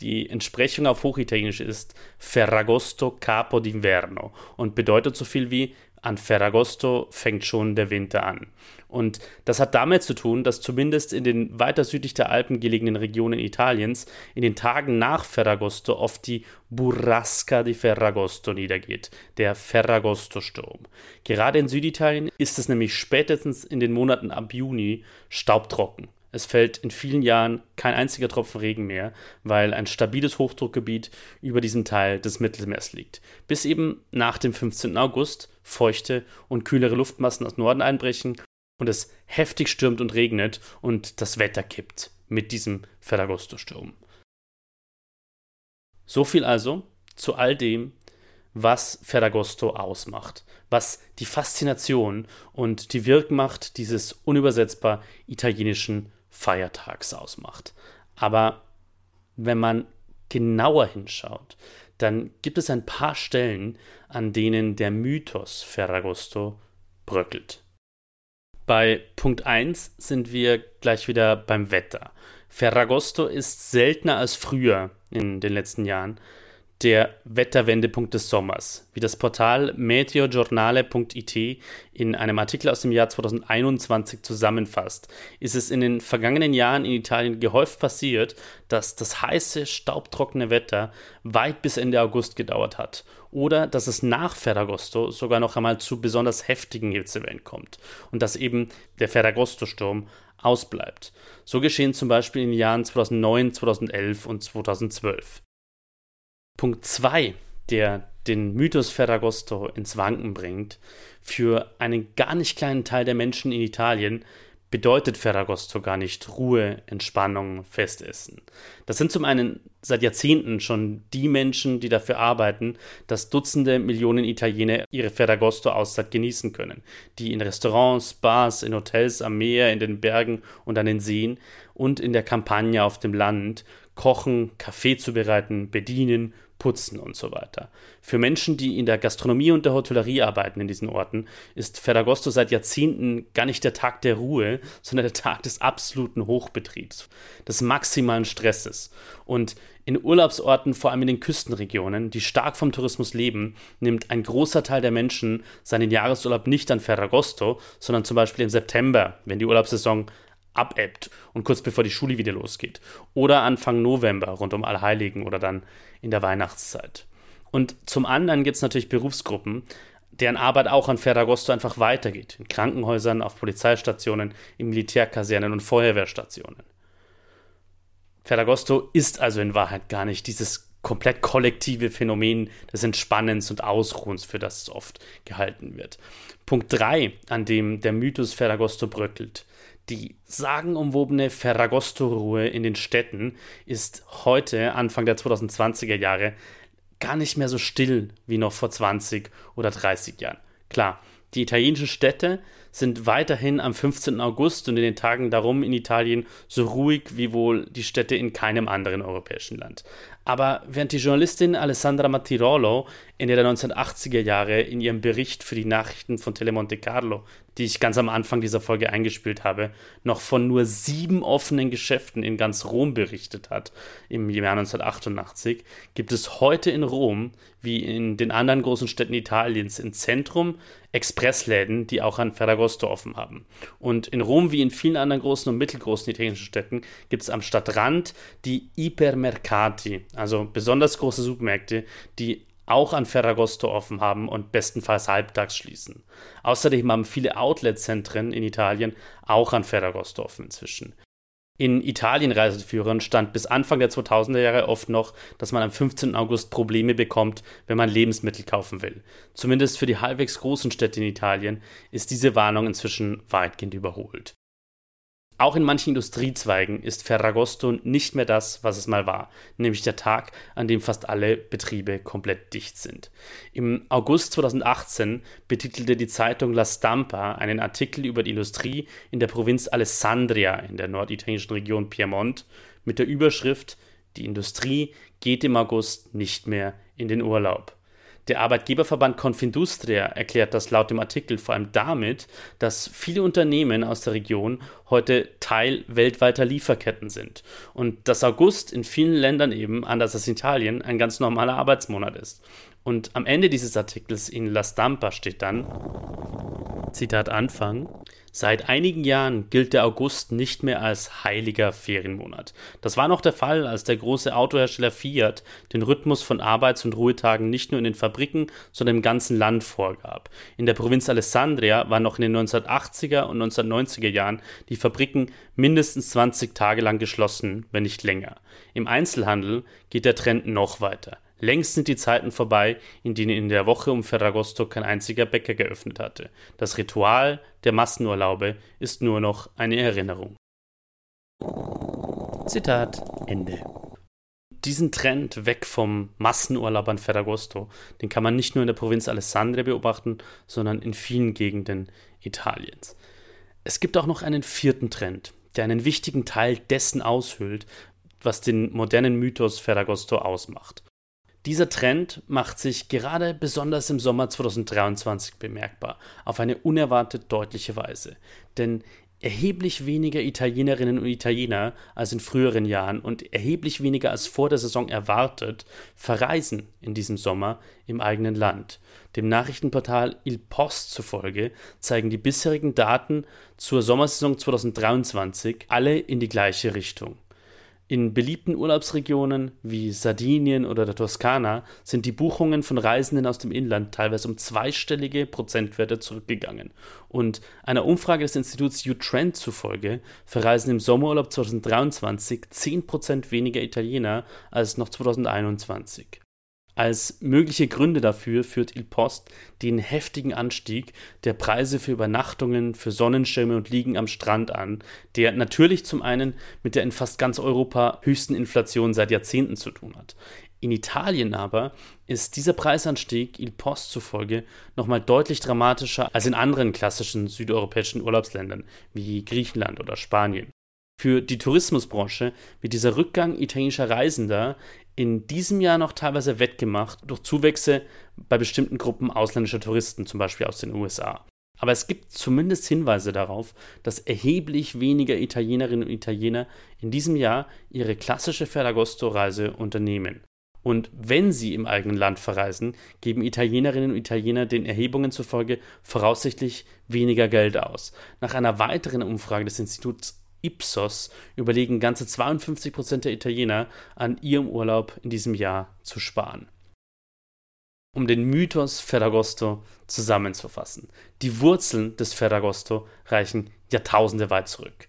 Die Entsprechung auf Hochitalienisch ist Ferragosto Capo d'Inverno und bedeutet so viel wie an Ferragosto fängt schon der Winter an. Und das hat damit zu tun, dass zumindest in den weiter südlich der Alpen gelegenen Regionen Italiens in den Tagen nach Ferragosto oft die Burrasca di Ferragosto niedergeht, der Ferragosto-Sturm. Gerade in Süditalien ist es nämlich spätestens in den Monaten ab Juni staubtrocken. Es fällt in vielen Jahren kein einziger Tropfen Regen mehr, weil ein stabiles Hochdruckgebiet über diesem Teil des Mittelmeers liegt. Bis eben nach dem 15. August feuchte und kühlere Luftmassen aus Norden einbrechen und es heftig stürmt und regnet und das Wetter kippt mit diesem Ferragosto-Sturm. So viel also zu all dem, was Ferragosto ausmacht, was die Faszination und die Wirkmacht dieses unübersetzbar italienischen Feiertags ausmacht. Aber wenn man genauer hinschaut, dann gibt es ein paar Stellen, an denen der Mythos Ferragosto bröckelt. Bei Punkt 1 sind wir gleich wieder beim Wetter. Ferragosto ist seltener als früher in den letzten Jahren der Wetterwendepunkt des Sommers. Wie das Portal meteogiornale.it in einem Artikel aus dem Jahr 2021 zusammenfasst, ist es in den vergangenen Jahren in Italien gehäuft passiert, dass das heiße, staubtrockene Wetter weit bis Ende August gedauert hat oder dass es nach Ferragosto sogar noch einmal zu besonders heftigen Hitzewellen kommt und dass eben der Ferragosto-Sturm ausbleibt. So geschehen zum Beispiel in den Jahren 2009, 2011 und 2012. Punkt 2, der den Mythos Ferragosto ins Wanken bringt, für einen gar nicht kleinen Teil der Menschen in Italien bedeutet Ferragosto gar nicht Ruhe, Entspannung, Festessen. Das sind zum einen seit Jahrzehnten schon die Menschen, die dafür arbeiten, dass Dutzende Millionen Italiener ihre Ferragosto-Auszeit genießen können, die in Restaurants, Bars, in Hotels am Meer, in den Bergen und an den Seen und in der Kampagne auf dem Land kochen, Kaffee zubereiten, bedienen, Putzen und so weiter. Für Menschen, die in der Gastronomie und der Hotellerie arbeiten in diesen Orten, ist Ferragosto seit Jahrzehnten gar nicht der Tag der Ruhe, (laughs) sondern der Tag des absoluten Hochbetriebs, des maximalen Stresses. Und in Urlaubsorten, vor allem in den Küstenregionen, die stark vom Tourismus leben, nimmt ein großer Teil der Menschen seinen Jahresurlaub nicht an Ferragosto, sondern zum Beispiel im September, wenn die Urlaubssaison abebbt und kurz bevor die Schule wieder losgeht. Oder Anfang November rund um Allheiligen oder dann in der Weihnachtszeit. Und zum anderen gibt es natürlich Berufsgruppen, deren Arbeit auch an Ferragosto einfach weitergeht. In Krankenhäusern, auf Polizeistationen, in Militärkasernen und Feuerwehrstationen. Ferragosto ist also in Wahrheit gar nicht dieses komplett kollektive Phänomen des Entspannens und Ausruhens, für das es oft gehalten wird. Punkt 3, an dem der Mythos Ferragosto bröckelt, Die sagenumwobene Ferragosto-Ruhe in den Städten ist heute, Anfang der 2020er Jahre, gar nicht mehr so still wie noch vor 20 oder 30 Jahren. Klar, die italienischen Städte sind weiterhin am 15. August und in den Tagen darum in Italien so ruhig wie wohl die Städte in keinem anderen europäischen Land. Aber während die Journalistin Alessandra Mattirolo Ende der 1980er Jahre in ihrem Bericht für die Nachrichten von Telemonte Carlo, die ich ganz am Anfang dieser Folge eingespielt habe, noch von nur sieben offenen Geschäften in ganz Rom berichtet hat, im Jahr 1988, gibt es heute in Rom, wie in den anderen großen Städten Italiens, im Zentrum Expressläden, die auch an Ferragosto offen haben. Und in Rom, wie in vielen anderen großen und mittelgroßen italienischen Städten, gibt es am Stadtrand die Ipermercati, also besonders große Supermärkte, die auch an Ferragosto offen haben und bestenfalls halbtags schließen. Außerdem haben viele Outlet-Zentren in Italien auch an Ferragosto offen inzwischen. In Italien-Reiseführern stand bis Anfang der 2000er Jahre oft noch, dass man am 15. August Probleme bekommt, wenn man Lebensmittel kaufen will. Zumindest für die halbwegs großen Städte in Italien ist diese Warnung inzwischen weitgehend überholt. Auch in manchen Industriezweigen ist Ferragosto nicht mehr das, was es mal war, nämlich der Tag, an dem fast alle Betriebe komplett dicht sind. Im August 2018 betitelte die Zeitung La Stampa einen Artikel über die Industrie in der Provinz Alessandria in der norditalienischen Region Piemont mit der Überschrift Die Industrie geht im August nicht mehr in den Urlaub. Der Arbeitgeberverband Confindustria erklärt das laut dem Artikel vor allem damit, dass viele Unternehmen aus der Region heute Teil weltweiter Lieferketten sind und dass August in vielen Ländern eben, anders als Italien, ein ganz normaler Arbeitsmonat ist. Und am Ende dieses Artikels in La Stampa steht dann, Zitat Anfang, Seit einigen Jahren gilt der August nicht mehr als heiliger Ferienmonat. Das war noch der Fall, als der große Autohersteller Fiat den Rhythmus von Arbeits- und Ruhetagen nicht nur in den Fabriken, sondern im ganzen Land vorgab. In der Provinz Alessandria waren noch in den 1980er und 1990er Jahren die Fabriken mindestens 20 Tage lang geschlossen, wenn nicht länger. Im Einzelhandel geht der Trend noch weiter. Längst sind die Zeiten vorbei, in denen in der Woche um Ferragosto kein einziger Bäcker geöffnet hatte. Das Ritual der Massenurlaube ist nur noch eine Erinnerung. Zitat Ende. Diesen Trend weg vom Massenurlaub an Ferragosto, den kann man nicht nur in der Provinz Alessandria beobachten, sondern in vielen Gegenden Italiens. Es gibt auch noch einen vierten Trend, der einen wichtigen Teil dessen aushöhlt, was den modernen Mythos Ferragosto ausmacht. Dieser Trend macht sich gerade besonders im Sommer 2023 bemerkbar, auf eine unerwartet deutliche Weise. Denn erheblich weniger Italienerinnen und Italiener als in früheren Jahren und erheblich weniger als vor der Saison erwartet, verreisen in diesem Sommer im eigenen Land. Dem Nachrichtenportal Il Post zufolge zeigen die bisherigen Daten zur Sommersaison 2023 alle in die gleiche Richtung. In beliebten Urlaubsregionen wie Sardinien oder der Toskana sind die Buchungen von Reisenden aus dem Inland teilweise um zweistellige Prozentwerte zurückgegangen. Und einer Umfrage des Instituts U-Trend zufolge verreisen im Sommerurlaub 2023 10% weniger Italiener als noch 2021. Als mögliche Gründe dafür führt Il Post den heftigen Anstieg der Preise für Übernachtungen, für Sonnenschirme und Liegen am Strand an, der natürlich zum einen mit der in fast ganz Europa höchsten Inflation seit Jahrzehnten zu tun hat. In Italien aber ist dieser Preisanstieg Il Post zufolge nochmal deutlich dramatischer als in anderen klassischen südeuropäischen Urlaubsländern wie Griechenland oder Spanien. Für die Tourismusbranche wird dieser Rückgang italienischer Reisender in diesem Jahr noch teilweise wettgemacht durch Zuwächse bei bestimmten Gruppen ausländischer Touristen, zum Beispiel aus den USA. Aber es gibt zumindest Hinweise darauf, dass erheblich weniger Italienerinnen und Italiener in diesem Jahr ihre klassische Ferragosto-Reise unternehmen. Und wenn sie im eigenen Land verreisen, geben Italienerinnen und Italiener den Erhebungen zufolge voraussichtlich weniger Geld aus. Nach einer weiteren Umfrage des Instituts Ipsos überlegen ganze 52 Prozent der Italiener, an ihrem Urlaub in diesem Jahr zu sparen. Um den Mythos Ferragosto zusammenzufassen. Die Wurzeln des Ferragosto reichen Jahrtausende weit zurück.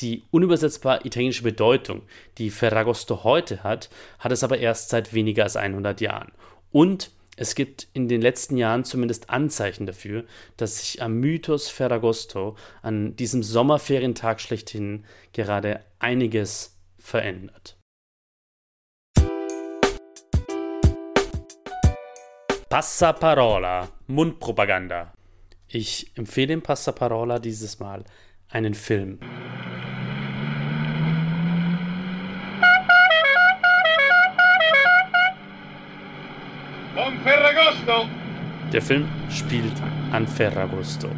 Die unübersetzbar italienische Bedeutung, die Ferragosto heute hat, hat es aber erst seit weniger als 100 Jahren. Und Es gibt in den letzten Jahren zumindest Anzeichen dafür, dass sich am Mythos Ferragosto, an diesem Sommerferientag schlechthin, gerade einiges verändert. Passaparola, Mundpropaganda. Ich empfehle im Passaparola dieses Mal einen Film. Der Film spielt an Ferragosto.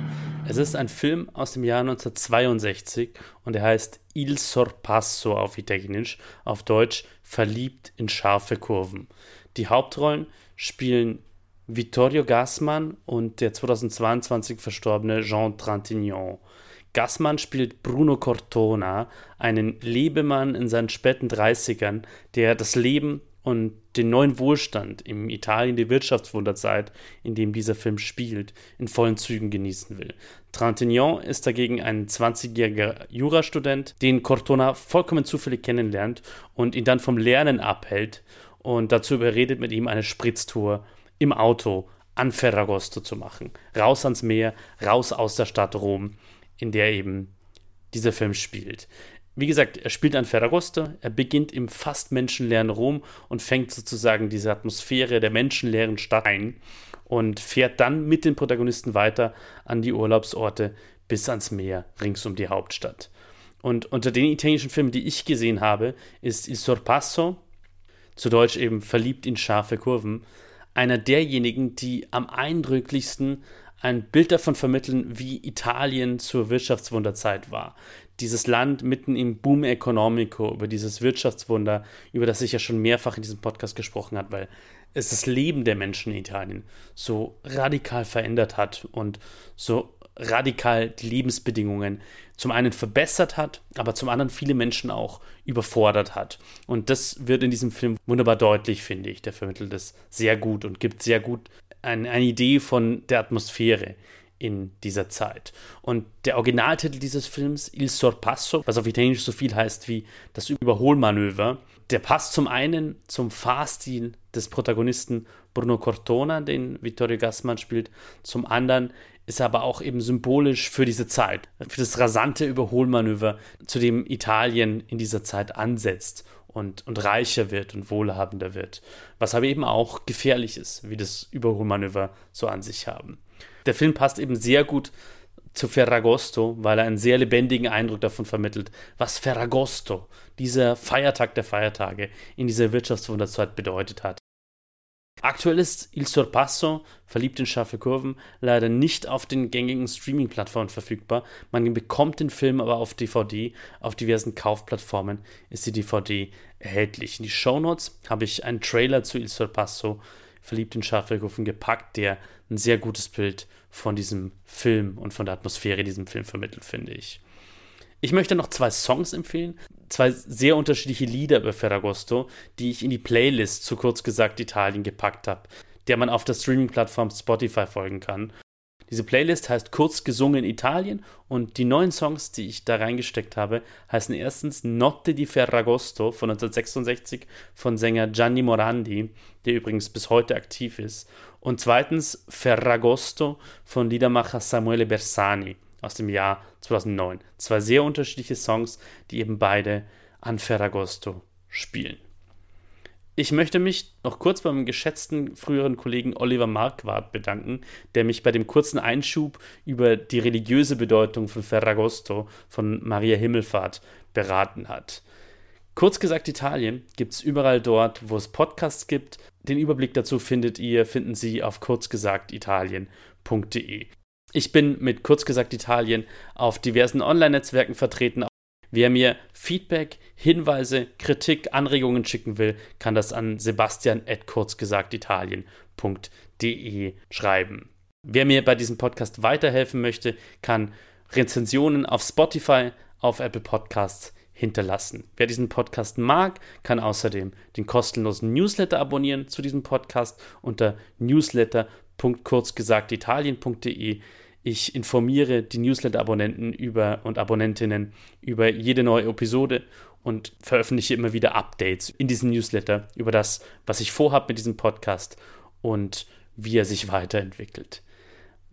Es ist ein Film aus dem Jahr 1962 und er heißt Il Sorpasso auf Italienisch, auf Deutsch Verliebt in scharfe Kurven. Die Hauptrollen spielen Vittorio Gassmann und der 2022 verstorbene Jean Trintignant. Gassmann spielt Bruno Cortona, einen Lebemann in seinen späten 30ern, der das Leben und den neuen Wohlstand im Italien der Wirtschaftswunderzeit, in dem dieser Film spielt, in vollen Zügen genießen will. Trintignant ist dagegen ein 20-jähriger Jurastudent, den Cortona vollkommen zufällig kennenlernt und ihn dann vom Lernen abhält und dazu überredet, mit ihm eine Spritztour im Auto an Ferragosto zu machen. Raus ans Meer, raus aus der Stadt Rom, in der eben dieser Film spielt. Wie gesagt, er spielt an Ferragosto, er beginnt im fast menschenleeren Rom und fängt sozusagen diese Atmosphäre der menschenleeren Stadt ein und fährt dann mit den Protagonisten weiter an die Urlaubsorte bis ans Meer rings um die Hauptstadt. Und unter den italienischen Filmen, die ich gesehen habe, ist Il Sorpasso, zu Deutsch eben Verliebt in scharfe Kurven, einer derjenigen, die am eindrücklichsten ein Bild davon vermitteln, wie Italien zur Wirtschaftswunderzeit war dieses Land mitten im Boom Economico, über dieses Wirtschaftswunder, über das ich ja schon mehrfach in diesem Podcast gesprochen habe, weil es das Leben der Menschen in Italien so radikal verändert hat und so radikal die Lebensbedingungen zum einen verbessert hat, aber zum anderen viele Menschen auch überfordert hat. Und das wird in diesem Film wunderbar deutlich, finde ich. Der vermittelt es sehr gut und gibt sehr gut eine, eine Idee von der Atmosphäre, in dieser Zeit. Und der Originaltitel dieses Films, Il Sorpasso, was auf Italienisch so viel heißt wie das Überholmanöver, der passt zum einen zum Fahrstil des Protagonisten Bruno Cortona, den Vittorio Gassman spielt, zum anderen ist er aber auch eben symbolisch für diese Zeit, für das rasante Überholmanöver, zu dem Italien in dieser Zeit ansetzt und, und reicher wird und wohlhabender wird, was aber eben auch gefährlich ist, wie das Überholmanöver so an sich haben der Film passt eben sehr gut zu Ferragosto, weil er einen sehr lebendigen Eindruck davon vermittelt, was Ferragosto, dieser Feiertag der Feiertage, in dieser Wirtschaftswunderzeit bedeutet hat. Aktuell ist Il Sorpasso, verliebt in scharfe Kurven, leider nicht auf den gängigen Streaming-Plattformen verfügbar. Man bekommt den Film aber auf DVD. Auf diversen Kaufplattformen ist die DVD erhältlich. In die Shownotes habe ich einen Trailer zu Il Sorpasso verliebt in scharfe Kurven gepackt, der ein sehr gutes Bild von diesem Film und von der Atmosphäre diesem Film vermittelt, finde ich. Ich möchte noch zwei Songs empfehlen, zwei sehr unterschiedliche Lieder über Ferragosto, die ich in die Playlist zu kurz gesagt Italien gepackt habe, der man auf der Streaming-Plattform Spotify folgen kann. Diese Playlist heißt Kurz gesungen Italien und die neuen Songs, die ich da reingesteckt habe, heißen erstens Notte di Ferragosto von 1966 von Sänger Gianni Morandi, der übrigens bis heute aktiv ist, und zweitens Ferragosto von Liedermacher Samuele Bersani aus dem Jahr 2009. Zwei sehr unterschiedliche Songs, die eben beide an Ferragosto spielen. Ich möchte mich noch kurz beim geschätzten früheren Kollegen Oliver Marquardt bedanken, der mich bei dem kurzen Einschub über die religiöse Bedeutung von Ferragosto von Maria Himmelfahrt beraten hat. Kurz gesagt, Italien gibt es überall dort, wo es Podcasts gibt. Den Überblick dazu findet ihr, finden Sie auf kurzgesagtitalien.de. Ich bin mit Kurzgesagt Italien auf diversen Online-Netzwerken vertreten, Wer mir Feedback, Hinweise, Kritik, Anregungen schicken will, kann das an sebastian.kurzgesagtitalien.de schreiben. Wer mir bei diesem Podcast weiterhelfen möchte, kann Rezensionen auf Spotify, auf Apple Podcasts hinterlassen. Wer diesen Podcast mag, kann außerdem den kostenlosen Newsletter abonnieren zu diesem Podcast unter newsletter.kurzgesagtitalien.de. Ich informiere die Newsletter-Abonnenten über und Abonnentinnen über jede neue Episode und veröffentliche immer wieder Updates in diesem Newsletter über das, was ich vorhabe mit diesem Podcast und wie er sich weiterentwickelt.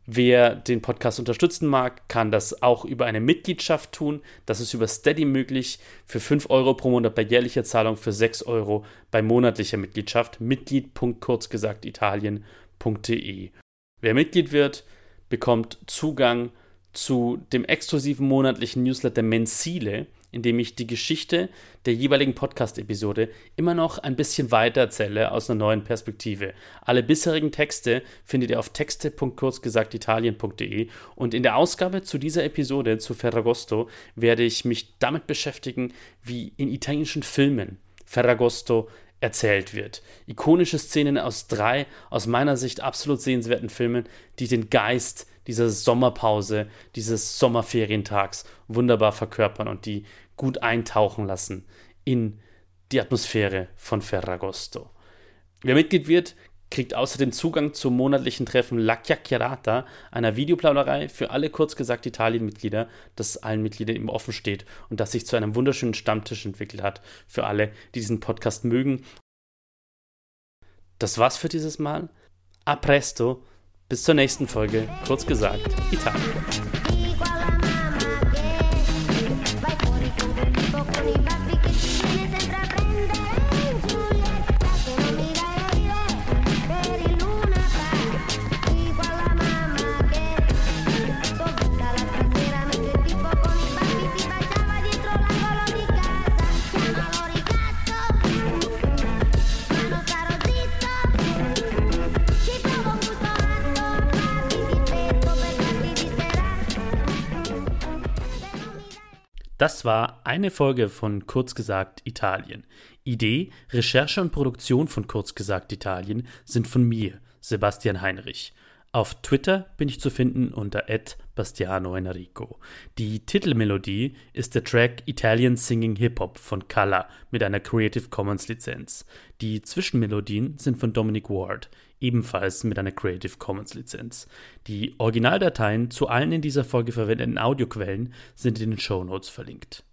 Wer den Podcast unterstützen mag, kann das auch über eine Mitgliedschaft tun. Das ist über Steady möglich. Für 5 Euro pro Monat bei jährlicher Zahlung, für 6 Euro bei monatlicher Mitgliedschaft. Mitglied.kurzgesagtitalien.de. Wer Mitglied wird, bekommt Zugang zu dem exklusiven monatlichen Newsletter Mensile, in dem ich die Geschichte der jeweiligen Podcast-Episode immer noch ein bisschen weiter erzähle aus einer neuen Perspektive. Alle bisherigen Texte findet ihr auf texte.kurzgesagtitalien.de und in der Ausgabe zu dieser Episode zu Ferragosto werde ich mich damit beschäftigen, wie in italienischen Filmen Ferragosto erzählt wird. Ikonische Szenen aus drei aus meiner Sicht absolut sehenswerten Filmen, die den Geist dieser Sommerpause, dieses Sommerferientags wunderbar verkörpern und die gut eintauchen lassen in die Atmosphäre von Ferragosto. Wer Mitglied wird, kriegt außerdem Zugang zum monatlichen Treffen La Chiacchierata, einer Videoplauderei für alle kurz gesagt Italien-Mitglieder, das allen Mitgliedern eben offen steht und das sich zu einem wunderschönen Stammtisch entwickelt hat für alle, die diesen Podcast mögen. Das war's für dieses Mal. A presto, bis zur nächsten Folge, kurz gesagt, Italien. Das war eine Folge von Kurz gesagt Italien. Idee, Recherche und Produktion von Kurz gesagt Italien sind von mir, Sebastian Heinrich. Auf Twitter bin ich zu finden unter Bastiano Enrico. Die Titelmelodie ist der Track Italian Singing Hip Hop von Kalla mit einer Creative Commons Lizenz. Die Zwischenmelodien sind von Dominic Ward ebenfalls mit einer Creative Commons Lizenz. Die Originaldateien zu allen in dieser Folge verwendeten Audioquellen sind in den Show Notes verlinkt.